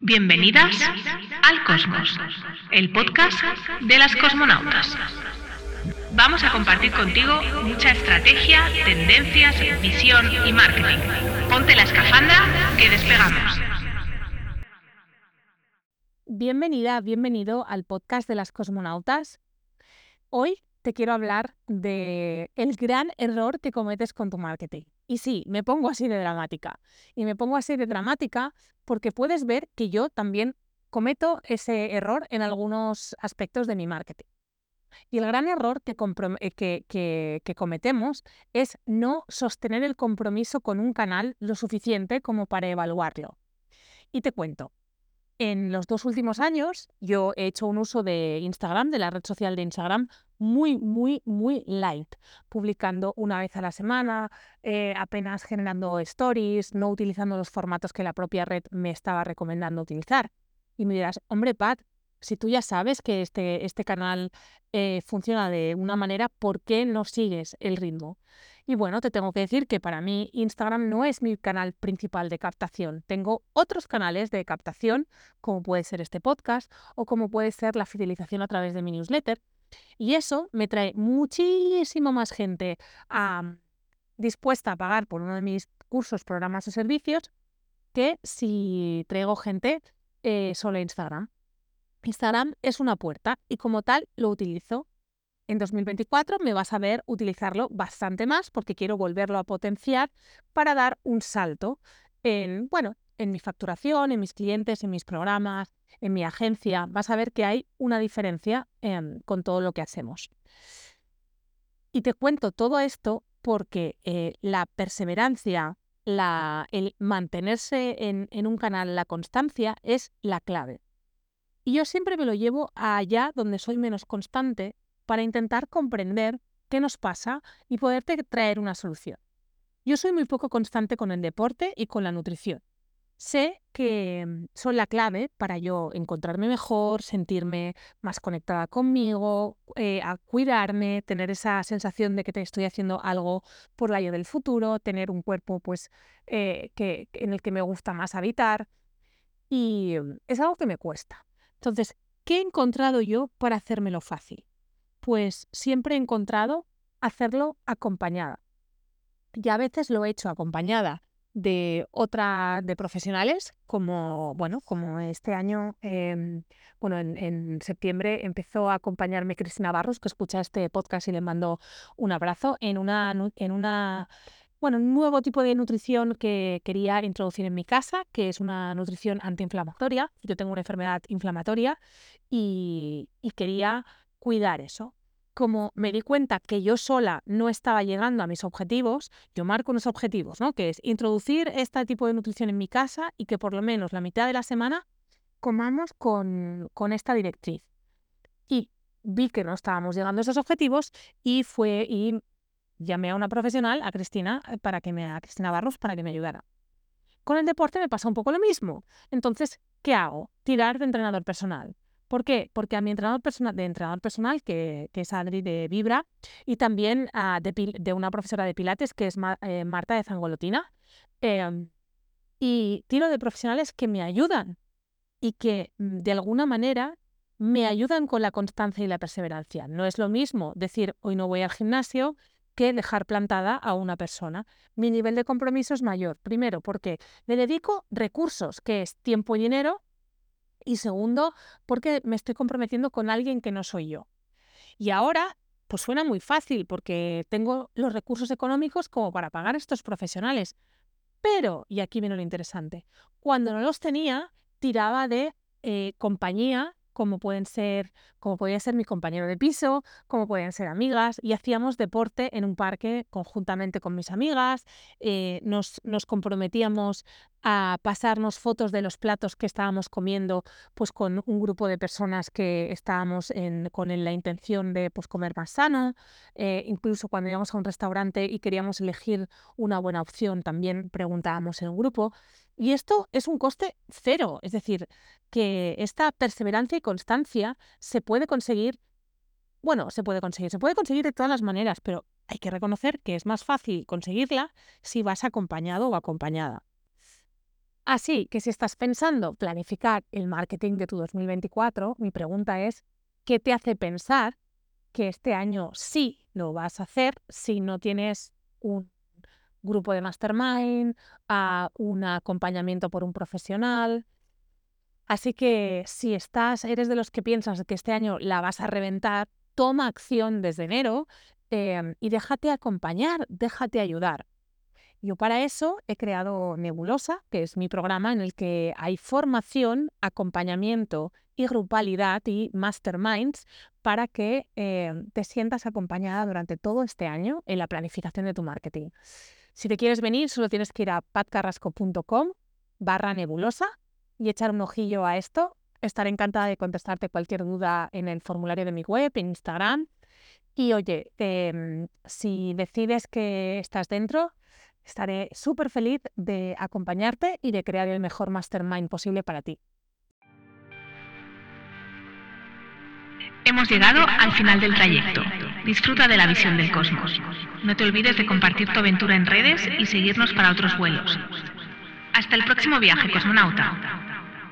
Bienvenidas al Cosmos, el podcast de las cosmonautas. Vamos a compartir contigo mucha estrategia, tendencias, visión y marketing. Ponte la escafandra que despegamos. Bienvenida, bienvenido al podcast de las cosmonautas. Hoy te quiero hablar de el gran error que cometes con tu marketing. Y sí, me pongo así de dramática. Y me pongo así de dramática porque puedes ver que yo también cometo ese error en algunos aspectos de mi marketing. Y el gran error eh, que, que, cometemos es no sostener el compromiso con un canal lo suficiente como para evaluarlo. Y te cuento, en los dos últimos años yo he hecho un uso de Instagram, de la red social de Instagram, muy, muy, muy light, publicando una vez a la semana, eh, apenas generando stories, no utilizando los formatos que la propia red me estaba recomendando utilizar. Y me dirás, hombre, Pat, si tú ya sabes que este, este canal eh, funciona de una manera, ¿por qué no sigues el ritmo? Y bueno, te tengo que decir que para mí Instagram no es mi canal principal de captación. Tengo otros canales de captación, como puede ser este podcast o como puede ser la fidelización a través de mi newsletter, y eso me trae muchísimo más gente dispuesta a pagar por uno de mis cursos, programas o servicios que si traigo gente eh, solo Instagram. Instagram es una puerta y como tal lo utilizo. En 2024 me vas a ver utilizarlo bastante más porque quiero volverlo a potenciar para dar un salto en, bueno, en mi facturación, en mis clientes, en mis programas, en mi agencia, vas a ver que hay una diferencia em, con todo lo que hacemos. Y te cuento todo esto porque eh, la perseverancia, el mantenerse en, en un canal, la constancia es la clave. Y yo siempre me lo llevo allá donde soy menos constante para intentar comprender qué nos pasa y poderte traer una solución. Yo soy muy poco constante con el deporte y con la nutrición sé que mm, son la clave para yo encontrarme mejor, sentirme más conectada conmigo, eh, a cuidarme, tener esa sensación de que te estoy haciendo algo por la yo del futuro, tener un cuerpo pues eh, que, en el que me gusta más habitar. Y mm, es algo que me cuesta. Entonces, ¿qué he encontrado yo para hacérmelo fácil? Pues siempre he encontrado hacerlo acompañada. Y a veces lo he hecho acompañada de otra de profesionales, como bueno, como este año, em, bueno, en, septiembre empezó a acompañarme Cristina Barros, que escucha este podcast y le mando un abrazo, en una, en una bueno, un nuevo tipo de nutrición que quería introducir en mi casa, que es una nutrición antiinflamatoria. Yo tengo una enfermedad inflamatoria y, y quería cuidar eso como me di cuenta que yo sola no estaba llegando a mis objetivos, yo marco unos objetivos, ¿no? Que es introducir este tipo de nutrición en mi casa y que por lo menos la mitad de la semana comamos con, con esta directriz. Y vi que no estábamos llegando a esos objetivos y fue y llamé a una profesional, a Cristina, eh, para que me, a Cristina Barros, para que me ayudara. Con el deporte me pasa un poco lo mismo. Entonces, ¿qué hago? Tirar de entrenador personal. ¿Por qué? Porque a mi entrenador personal, de entrenador personal, que, es Adri de Vibra, y también ah, de, una profesora de Pilates, que es eh, Marta de Zangolotina, em, y tiro de profesionales que me ayudan y que mm, de alguna manera me ayudan con la constancia y la perseverancia. No es lo mismo decir hoy no voy al gimnasio que dejar plantada a una persona. Mi nivel de compromiso es mayor. Primero, porque le dedico recursos, que es tiempo y dinero, y segundo, porque me estoy comprometiendo con alguien que no soy yo. Y ahora, pues suena muy fácil porque tengo los recursos económicos como para pagar a estos profesionales. Pero, y aquí viene lo interesante, cuando no los tenía, tiraba de eh, compañía como pueden ser, como podía ser mi compañero de piso, como pueden ser amigas, y hacíamos deporte en un parque conjuntamente con mis amigas, eh, nos, nos comprometíamos a pasarnos fotos de los platos que estábamos comiendo pues con un grupo de personas que estábamos en, con la intención de pues, comer más sano. Eh, incluso cuando íbamos a un restaurante y queríamos elegir una buena opción, también preguntábamos en un grupo. Y esto es un coste cero, es decir, que esta perseverancia y constancia se puede conseguir, bueno, se puede conseguir, se puede conseguir de todas las maneras, pero hay que reconocer que es más fácil conseguirla si vas acompañado o acompañada. Así que si estás pensando planificar el marketing de tu 2024, mi pregunta es, ¿qué te hace pensar que este año sí lo vas a hacer si no tienes un grupo de mastermind, a un acompañamiento por un profesional? Así que si estás, eres de los que piensas que este año la vas a reventar, toma acción desde enero em, y déjate acompañar, déjate ayudar. Yo para eso he creado Nebulosa, que es mi programa en el que hay formación, acompañamiento y grupalidad y masterminds para que em, te sientas acompañada durante todo este año en la planificación de tu marketing. Si te quieres venir, solo tienes que ir a patcarrasco.com barra nebulosa y echar un ojillo a esto. Estaré encantada de contestarte cualquier duda en el formulario de mi web, en Instagram. Y oye, em, si decides que estás dentro, Estaré súper feliz de acompañarte y de crear el mejor mastermind posible para ti. Hemos llegado al final del trayecto. Disfruta de la visión del cosmos. No te olvides de compartir tu aventura en redes y seguirnos para otros vuelos. Hasta el próximo viaje, cosmonauta.